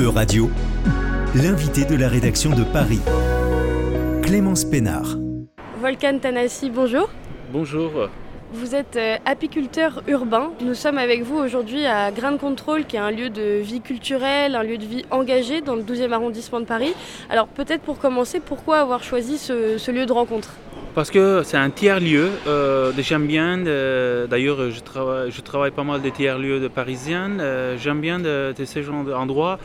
E-Radio, l'invité de la rédaction de Paris, Clémence Pénard. Volcan Tanassi, bonjour. Bonjour. Vous êtes euh, apiculteur urbain. Nous sommes avec vous aujourd'hui à Grain Control, qui est un lieu de vie culturelle, un lieu de vie engagé dans le 12e arrondissement de Paris. Alors peut-être pour commencer, pourquoi avoir choisi ce, ce lieu de rencontre? Parce que c'est un tiers-lieu. Euh, J'aime bien, d'ailleurs je travaille, pas mal de tiers-lieux de parisiennes. Euh, J'aime bien de, de ces genres d'endroits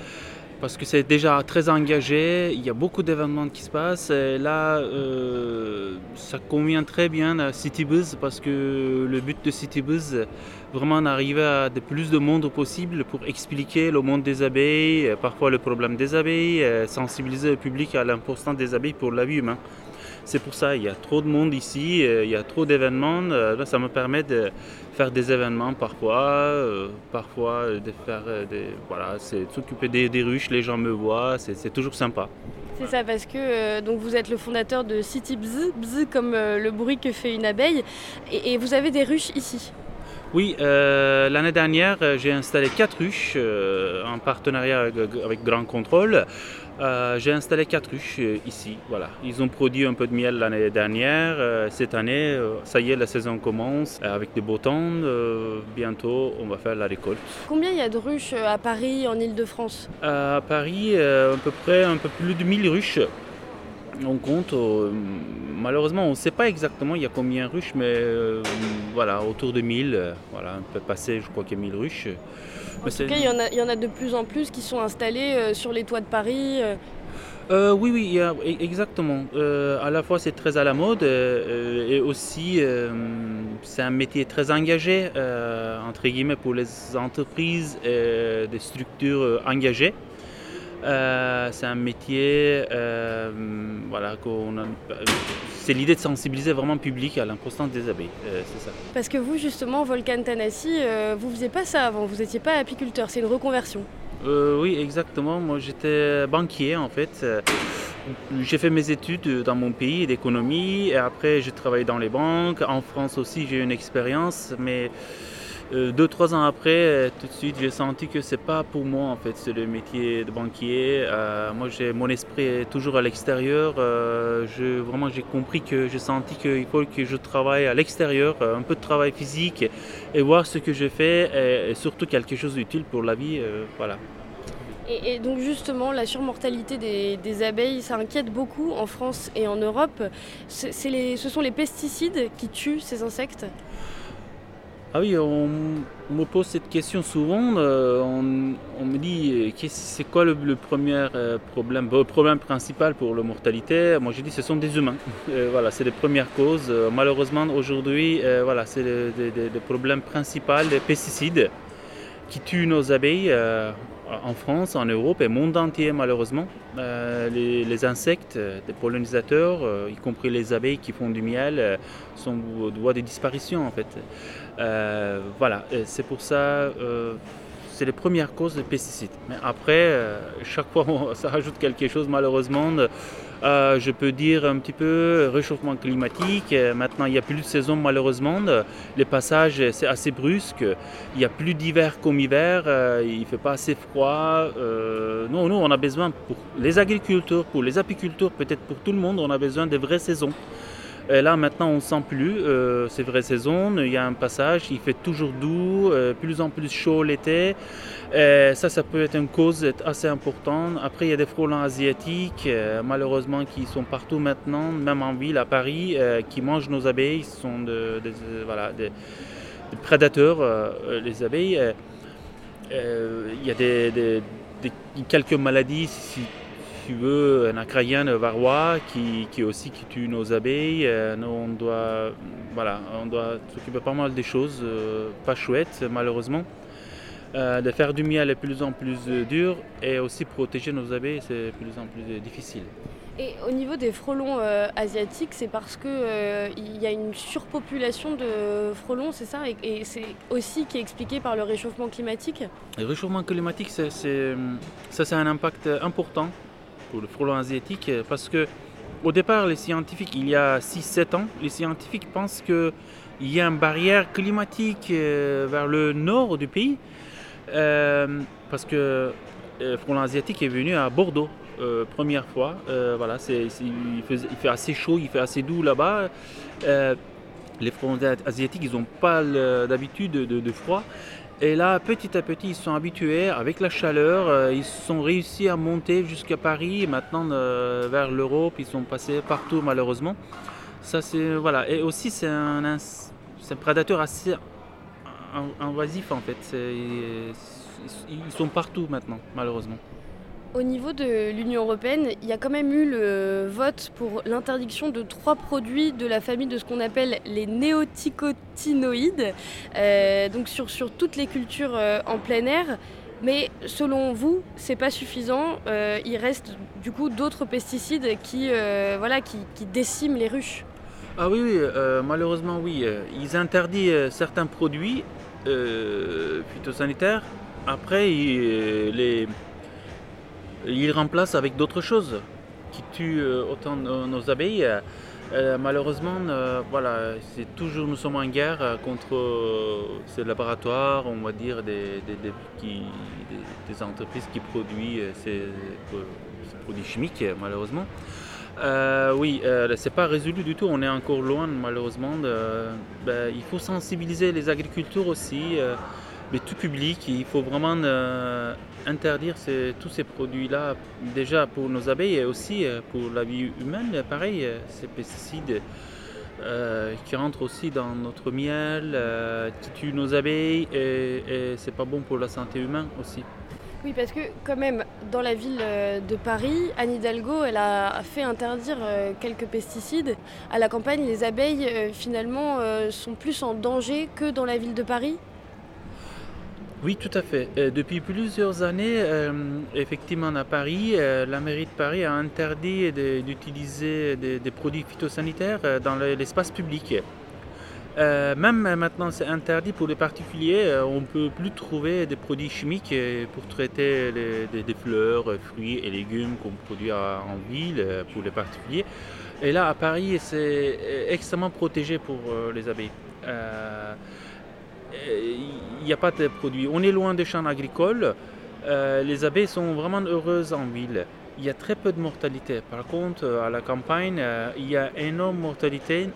parce que c'est déjà très engagé, il y a beaucoup d'événements qui se passent. Et là, euh, ça convient très bien à Citybuzz parce que le but de Citybuzz, vraiment d'arriver à de plus de monde possible pour expliquer le monde des abeilles, parfois le problème des abeilles, sensibiliser le public à l'importance des abeilles pour la vie humaine. C'est pour ça, il y a trop de monde ici, euh, il y a trop d'événements. euh, ça me permet de faire des événements parfois, euh, parfois de faire des, voilà, c'est s'occuper des, ruches, les gens me voient, c'est toujours sympa. C'est ça, parce que donc vous êtes le fondateur de City bzz comme le bruit que fait une abeille, et vous avez des ruches ici. Oui, euh, l'année dernière, euh, j'ai installé quatre ruches euh, en partenariat avec, avec Grand Contrôle. Euh, j'ai installé quatre ruches ici. Voilà. Ils ont produit un peu de miel l'année dernière. Cette année, ça y est, la saison commence avec des beaux temps. Bientôt, on va faire la récolte. Combien il y a de ruches à Paris, en Ile-de-France À Paris, à peu près un peu plus de 1000 ruches. On compte, euh, malheureusement, on ne sait pas exactement il y a combien de ruches, mais euh, voilà, autour de 1000. euh, voilà, on peut passer, je crois qu'il y a 1000 ruches. En Mais tout cas, il y, en a, il y en a de plus en plus qui sont installés euh, sur les toits de Paris. euh. Oui, oui, e- exactement. Euh, à la fois, c'est très à la mode euh, et aussi, c'est un métier très engagé, entre guillemets, pour les entreprises et des structures engagées. Euh, c'est un métier, euh, voilà, qu'on a- c'est l'idée de sensibiliser vraiment le public à l'importance des abeilles, euh, c'est ça. Parce que vous, justement, Volcan Tanassi, vous faisiez pas ça avant, vous n'étiez pas apiculteur, c'est une reconversion. Oui, exactement. Moi, j'étais banquier en fait. J'ai fait mes études dans mon pays d'économie et après, j'ai travaillé dans les banques. En France aussi, j'ai eu une expérience, mais euh, deux, trois ans après, euh, tout de suite, j'ai senti que c'est pas pour moi en fait, c'est le métier de banquier. Euh, moi, j'ai mon esprit est toujours à l'extérieur. Je, vraiment, j'ai compris que j'ai senti qu'il faut que je travaille à l'extérieur, un peu de travail physique et voir ce que je fais et, surtout quelque chose d'utile pour la vie. voilà. Et, donc justement, la surmortalité des, abeilles, ça inquiète beaucoup en France et en Europe. Ce sont les pesticides qui tuent ces insectes? Ah oui, on, me pose cette question souvent. euh, on, me dit euh, c'est quoi le, premier euh, problème, le problème principal pour la mortalité Moi, je dis ce sont des humains. Voilà, c'est les premières causes. Malheureusement, aujourd'hui, voilà, c'est le, le- problème principal des pesticides qui tuent nos abeilles en France, en Europe et monde entier malheureusement. Euh, les, les insectes, euh, des pollinisateurs, euh, y compris les abeilles qui font du miel, euh, sont au voie de disparition en fait. Euh, voilà, c'est pour ça, euh, c'est les premières causes des pesticides. Mais après, euh, chaque fois ça rajoute quelque chose malheureusement. Euh, je peux dire un petit peu réchauffement climatique. Euh, Maintenant, il n'y a plus de saison malheureusement. Les passages, c'est assez brusque. Il n'y a plus d'hiver comme hiver. Euh, il ne fait pas assez froid. Euh, non, nous, on a besoin pour les agriculteurs, pour les apiculteurs, peut-être pour tout le monde, on a besoin de vraies saisons. Là, maintenant, on ne sent plus euh, ces vraies saisons. Il y a un passage, il fait toujours doux, euh, plus en plus chaud l'été. Ça, ça peut être une cause assez importante. Après, il y a des frelons asiatiques, euh, malheureusement, qui sont partout maintenant, même en ville, à Paris, euh, qui mangent nos abeilles. Ce sont de- des- prédateurs, les abeilles. Il y a quelques maladies, si tu veux, un acraïen varroa qui, qui aussi qui tue nos abeilles. Euh, on doit, voilà, on doit s'occuper pas mal des choses euh, pas chouettes, malheureusement. Euh, de faire du miel est de plus en plus dur et aussi protéger nos abeilles, c'est de plus en plus difficile. Et au niveau des frelons euh, asiatiques, c'est parce que euh, il y a une surpopulation de frelons, c'est ça? Et, et c'est aussi qui est expliqué par le réchauffement climatique? Le réchauffement climatique, c'est- ça c'est un impact important pour le frelon asiatique euh, parce que au départ, les scientifiques, il y a 6-7 ans, les scientifiques pensent qu'il y a une barrière climatique euh, vers le nord du pays euh, parce que le frelon asiatique est venu à Bordeaux. première fois, voilà, c'est, il, fait, assez chaud, il fait assez doux là-bas. les frelons asiatiques, ils n'ont pas d'habitude de, froid. Et là, petit à petit, ils sont habitués avec la chaleur. ils sont réussi à monter jusqu'à Paris. Maintenant, vers l'Europe, ils sont passés partout malheureusement. Ça, c'est voilà. Et aussi, c'est un, un, prédateur assez invasif en fait. Ils sont partout maintenant, malheureusement. Au niveau de l'Union européenne, il y a quand même eu le vote pour l'interdiction de trois produits de la famille de ce qu'on appelle les néoticotinoïdes, euh, donc sur, sur toutes les cultures euh, en plein air. Mais selon vous, c'est pas suffisant. Euh, il reste du coup d'autres pesticides qui, voilà, qui, déciment les ruches. Ah oui malheureusement oui. Ils interdisent certains produits phytosanitaires. Après, les il remplace avec d'autres choses qui tuent euh, autant nos abeilles. Euh, malheureusement, euh, voilà, c'est toujours nous sommes en guerre contre ces laboratoires, on va dire des, entreprises qui produisent ces, produits chimiques, malheureusement. oui, c'est pas résolu du tout. On est encore loin, malheureusement. Ben, il faut sensibiliser les agriculteurs aussi mais tout public. Il faut vraiment euh, interdire tous ces produits-là, déjà pour nos abeilles et aussi euh, pour la vie humaine. Pareil, euh, ces pesticides qui rentrent aussi dans notre miel, qui tuent nos abeilles et, et c'est pas bon pour la santé humaine aussi. Oui, parce que quand même, dans la ville de Paris, Anne Hidalgo, elle a fait interdire quelques pesticides. À la campagne, les abeilles, finalement, sont plus en danger que dans la ville de Paris. Oui, tout à fait. Euh, depuis plusieurs années, euh, effectivement à Paris, euh, la mairie de Paris a interdit d'utiliser des, produits phytosanitaires dans l'espace public. même maintenant, c'est interdit pour les particuliers. on ne peut plus trouver des produits chimiques pour traiter des, fleurs, fruits et légumes qu'on produit en ville pour les particuliers. Et là, à Paris, c'est extrêmement protégé pour les abeilles il n'y a pas de produits. On est loin des champs agricoles. Euh, les abeilles sont vraiment heureuses en ville. Il y a très peu de mortalité. Par contre, à la campagne, euh, il y a énorme mortalité,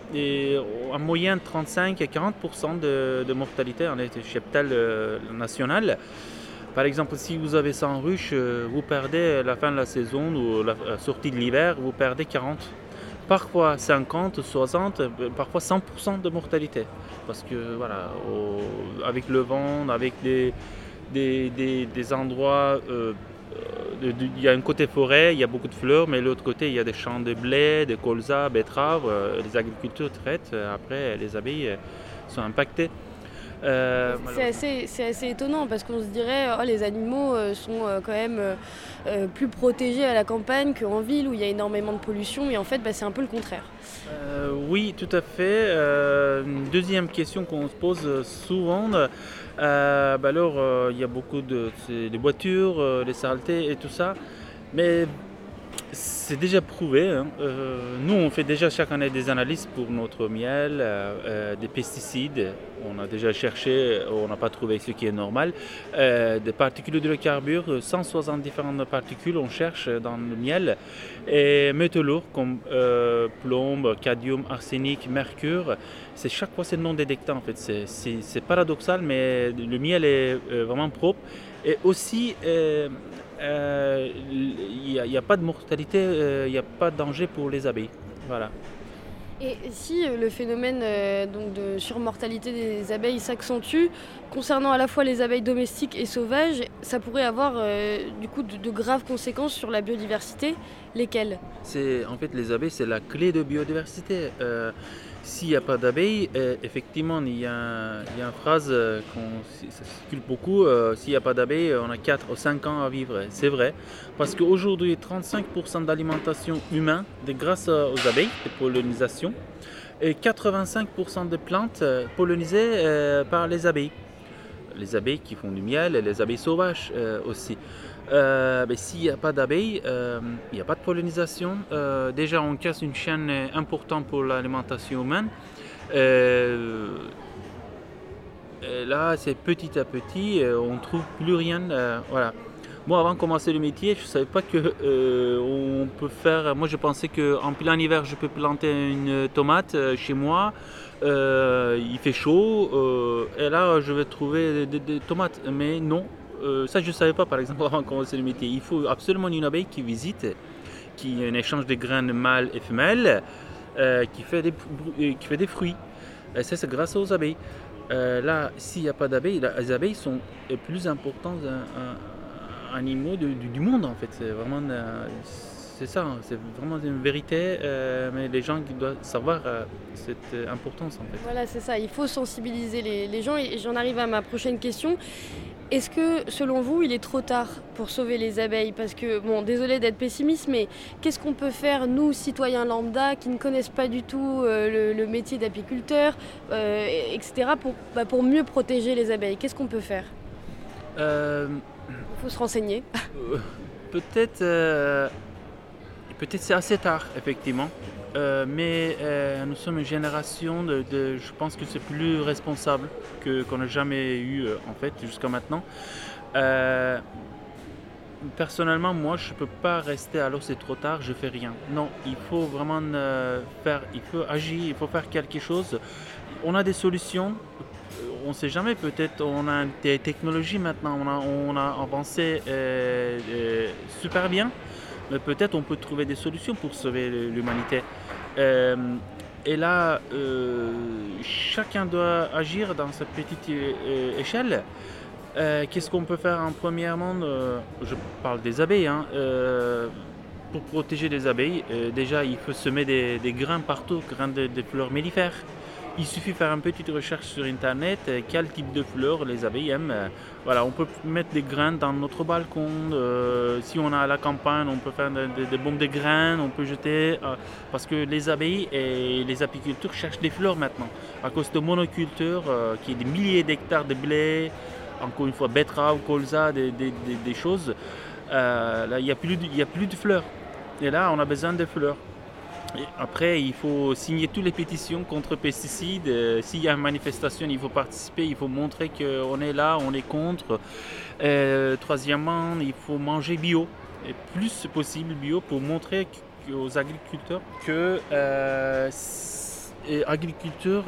en moyenne 35 à 40 de, de, mortalité en cheptel euh, national. Par exemple, si vous avez 100 ruches, vous perdez la fin de la saison ou la sortie de l'hiver, vous perdez 40 parfois 50, 60, parfois 100% de mortalité. Parce que voilà, avec le vent, avec des, endroits, euh, euh, il y a un côté forêt, il y a beaucoup de fleurs, mais l'autre côté, il y a des champs de blé, de colza, betteraves. Euh, les agriculteurs traitent, après les abeilles sont impactées. Euh, c'est assez, étonnant parce qu'on se dirait oh, les animaux euh, sont euh, quand même plus protégés à la campagne qu'en ville où il y a énormément de pollution, mais en fait bah, c'est un peu le contraire. oui, tout à fait. deuxième question qu'on se pose souvent. Bah, alors, il y a beaucoup de, de voitures, les saletés et tout ça. Mais c'est déjà prouvé. Hein. Euh, nous, on fait déjà chaque année des analyses pour notre miel, euh, euh, des pesticides. On a déjà cherché, on n'a pas trouvé ce qui est normal. des particules d'hydrocarbures, 160 différentes particules, on cherche dans le miel. Et métaux lourds comme plomb, cadmium, arsenic, mercure. C'est chaque fois c'est non détecté en fait. C'est paradoxal, mais le miel est vraiment propre. Et aussi, il n'y a, pas de mortalité, euh, il n'y a pas de danger pour les abeilles. Voilà. Et si euh, le phénomène euh, donc de surmortalité des abeilles s'accentue, concernant à la fois les abeilles domestiques et sauvages, ça pourrait avoir du coup de, graves conséquences sur la biodiversité. Lesquelles? C'est en fait les abeilles, c'est la clé de biodiversité. S'il n'y a pas d'abeilles, euh, effectivement, il y, a, une phrase euh, qu'on circule beaucoup, euh, s'il n'y a pas d'abeilles, on a 4 ou 5 ans à vivre. C'est vrai, parce qu'aujourd'hui, 35% d'alimentation humaine est grâce aux abeilles, de pollinisation, et 85% des plantes pollinisées par les abeilles. Les abeilles qui font du miel et les abeilles sauvages aussi. Euh, s'il n'y a pas d'abeilles, euh, il n'y a pas de pollinisation. Euh, déjà, on casse une chaîne importante pour l'alimentation humaine. là, c'est petit à petit, on ne trouve plus rien. voilà. Moi, avant de commencer le métier, je ne savais pas que on peut faire. Moi, je pensais qu'en plein hiver, je peux planter une tomate chez moi. Il fait chaud et là, je vais trouver des, tomates. Mais non, ça, je ne savais pas, par exemple, avant de commencer le métier. Il faut absolument une abeille qui visite, qui un échange de graines mâles et femelles, qui, fait des, qui fait des fruits. Et ça, c'est grâce aux abeilles. Euh, là, s'il n'y a pas d'abeilles, les abeilles sont les plus importants animaux du, monde en fait. C'est vraiment, c'est ça, hein. c'est vraiment une vérité, euh, mais les gens doivent savoir euh, cette importance en fait. Voilà, c'est ça. Il faut sensibiliser les, les gens. Et j'en arrive à ma prochaine question. Est-ce que, selon vous, il est trop tard pour sauver les abeilles? Parce que, bon, désolé d'être pessimiste, mais qu'est-ce qu'on peut faire, nous, citoyens lambda, qui ne connaissent pas du tout euh, le, métier d'apiculteur, euh, etc., pour, bah, pour mieux protéger les abeilles? Qu'est-ce qu'on peut faire? Euh, Il faut se renseigner. peut-être, peut-être c'est assez tard, effectivement. Euh, mais euh, nous sommes une génération de, je pense que c'est plus responsable que qu'on n'a jamais eu euh, en fait jusqu'à maintenant. personnellement, moi, je peux pas rester alors c'est trop tard, je fais rien. Non, il faut vraiment faire, il agir, il faut faire quelque chose. On a des solutions. On ne sait jamais, peut-être on a des technologies maintenant, on a, on a avancé super bien mais peut-être on peut trouver des solutions pour sauver l'humanité. Euh, et là, euh, chacun doit agir dans sa petite euh, échelle. Qu'est-ce qu'on peut faire en premièrement Je parle des abeilles. Hein, pour protéger les abeilles, déjà il faut semer des, grains partout, grains de fleurs mellifères. Il suffit de faire une petite recherche sur internet, euh, quel type de fleurs les abeilles aiment. Euh, voilà, on peut mettre des graines dans notre balcon. Euh, si on a la campagne, on peut faire des, bombes de graines, on peut jeter. parce que les abeilles et les apiculteurs cherchent des fleurs maintenant. À cause de monoculture, qui est des milliers d'hectares de blé, encore une fois betterave, colza, des, choses. il n'y a, a plus de fleurs. Et là, on a besoin de fleurs après, il faut signer toutes les pétitions contre pesticides. Euh, s'il y a une manifestation, il faut participer, il faut montrer qu'on est là, on est contre. Euh, troisièmement, il faut manger bio, plus possible bio, pour montrer aux agriculteurs que euh, agriculture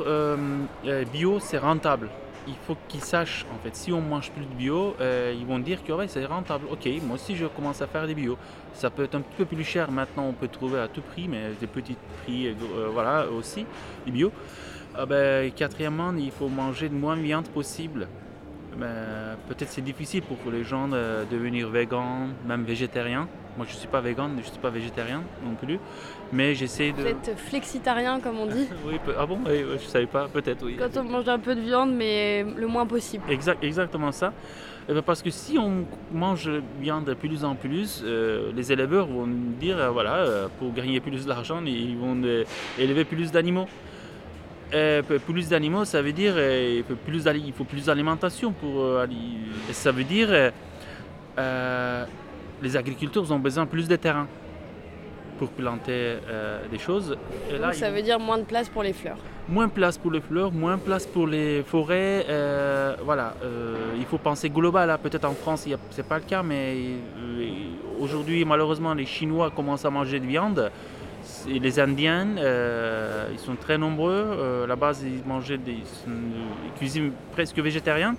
bio, c'est rentable il faut qu'ils sachent, en fait, si on mange plus de bio, euh, ils vont dire que ouais, c'est rentable. Ok, moi aussi je commence à faire des bio. Ça peut être un petit peu plus cher maintenant, on peut trouver à tout prix, mais des petits prix, euh, voilà, aussi, des bio. Ah ben, quatrièmement, il faut manger le moins de viande possible. Ben, peut-être c'est difficile pour les gens de devenir végan, même végétarien. Moi, je ne suis pas vegan, je ne suis pas végétarien non plus. Mais j'essaie de. Vous êtes flexitarien, comme on dit Oui, ah bon? Je ne savais pas, peut-être, oui. Quand on mange un peu de viande, mais le moins possible. Exact, exactement ça. Eh ben, parce que si on mange viande de plus en plus, euh, les éleveurs vont dire euh, voilà, euh, pour gagner plus d'argent, ils vont élever plus d'animaux. plus d'animaux, ça veut dire faut plus, il faut plus d'alimentation pour. ça veut dire les agriculteurs ont besoin plus de terrain pour planter euh, des choses. Et là, ça veut dire moins de place pour les fleurs. Moins de place pour les fleurs, moins de place pour les forêts. Euh, voilà, euh, il faut penser global. Hein. Peut-être en France, ce n'est pas le cas, mais aujourd'hui, malheureusement, les Chinois commencent à manger de viande. Et les Indiens, ils sont très nombreux. à la base, ils mangeaient des ils cuisinent presque végétariens.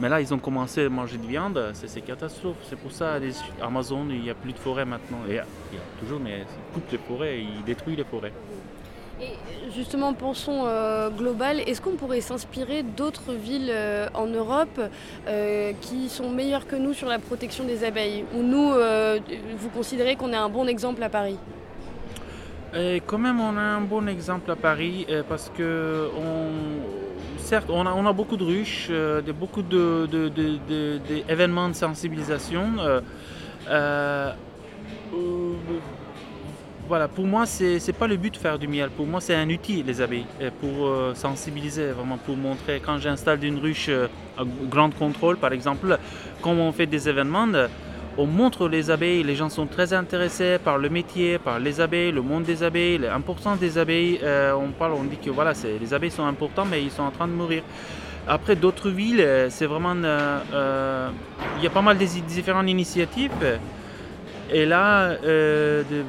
Mais là, ils ont commencé à manger de viande, c'est catastrophe. C'est pour ça, les Amazon, il n'y a plus de forêt maintenant. il y a toujours, mais ils coupent les forêts, ils détruisent les forêts. Et justement, pensons euh, global, est-ce qu'on pourrait s'inspirer d'autres villes euh, en Europe euh, qui sont meilleures que nous sur la protection des abeilles? Ou nous, vous considérez qu'on est un bon exemple à Paris? Et quand même, on a un bon exemple à Paris parce que on, certes, on a, beaucoup de ruches, euh, beaucoup d'événements de, sensibilisation. Euh, euh, voilà, pour moi, c'est n'est pas le but de faire du miel. Pour moi, c'est un outil, les abeilles, pour sensibiliser, vraiment pour montrer. Quand j'installe une ruche à grande contrôle, par exemple, quand on fait des événements, on montre les abeilles, les gens sont très intéressés par le métier, par les abeilles, le monde des abeilles, l'importance des abeilles. Euh, on parle, on dit que voilà, les abeilles sont importantes, mais ils sont en train de mourir. Après, d'autres villes, c'est vraiment. Il y a pas mal de différentes initiatives. Et là, je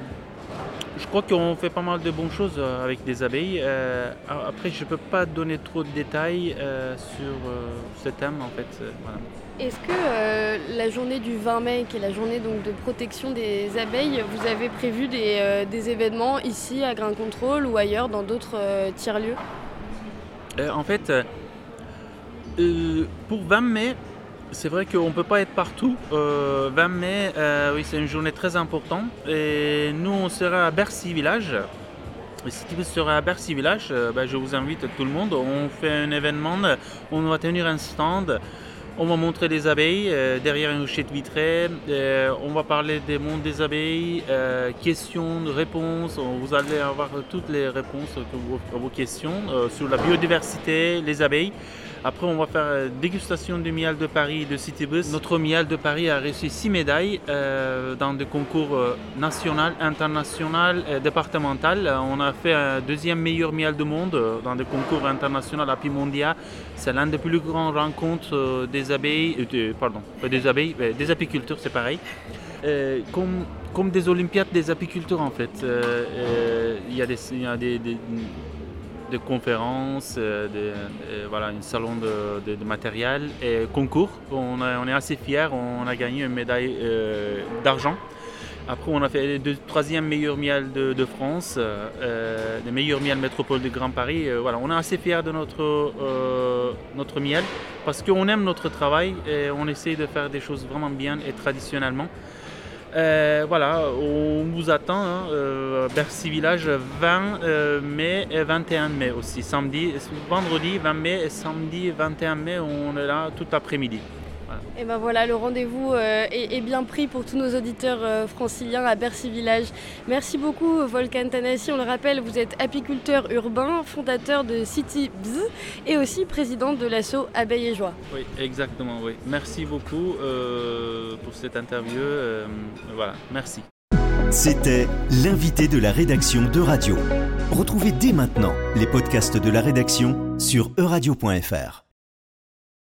crois qu'on fait pas mal de bonnes choses avec des abeilles. après, je ne peux pas donner trop de détails sur ce thème, en fait. Est-ce que euh, la journée du 20 mai, qui est la journée de protection des abeilles, vous avez prévu des, euh, événements ici à Grain Control ou ailleurs dans d'autres euh, tiers-lieux? En fait, pour 20 mai, c'est vrai qu'on ne peut pas être partout. 20 mai, oui, c'est une journée très importante. Et nous, on sera à Bercy Village. Et si tu seras à Bercy Village, ben, je vous invite tout le monde. On fait un événement, on va tenir un stand. On va montrer les abeilles euh, derrière une huchette vitrée. Euh, on va parler des mondes des abeilles, euh, questions, réponses. Vous allez avoir toutes les réponses à vos, questions sur la biodiversité, les abeilles. Après, on va faire dégustation du miel de Paris de Citybus. Notre miel de Paris a reçu six médailles dans des concours national, international et départemental. On a fait un deuxième meilleur miel du monde dans des concours internationaux à Pimondia. C'est l'un des plus grandes rencontres des abeilles, pardon, des abeilles, des apiculteurs, c'est pareil. comme, comme des Olympiades des apiculteurs en fait. Il y a des, y a des de conférences, euh, euh, voilà, un salon de, matériel et concours. On, est assez fiers, on a gagné une médaille euh, d'argent. Après, on a fait le troisième meilleur miel de, France, le meilleur miel métropole de Grand Paris. voilà, on est assez fiers de notre, notre miel parce qu'on aime notre travail et on essaie de faire des choses vraiment bien et traditionnellement. Euh, voilà, on vous attend, hein, euh, Bercy Village 20 euh, mai et 21 mai aussi. Samedi, vendredi 20 mai et samedi 21 mai, on est là tout l'après-midi. Et ben voilà, le rendez-vous euh, est, bien pris pour tous nos auditeurs euh, franciliens à Bercy Village. Merci beaucoup Volcan Tanassi. On le rappelle, vous êtes apiculteur urbain, fondateur de City Bz et aussi président de l'asso Abeille et Joie. Oui, exactement, oui. Merci beaucoup euh, pour cette interview. voilà, merci. C'était l'invité de la rédaction de Radio. Retrouvez dès maintenant les podcasts de la rédaction sur euradio.fr.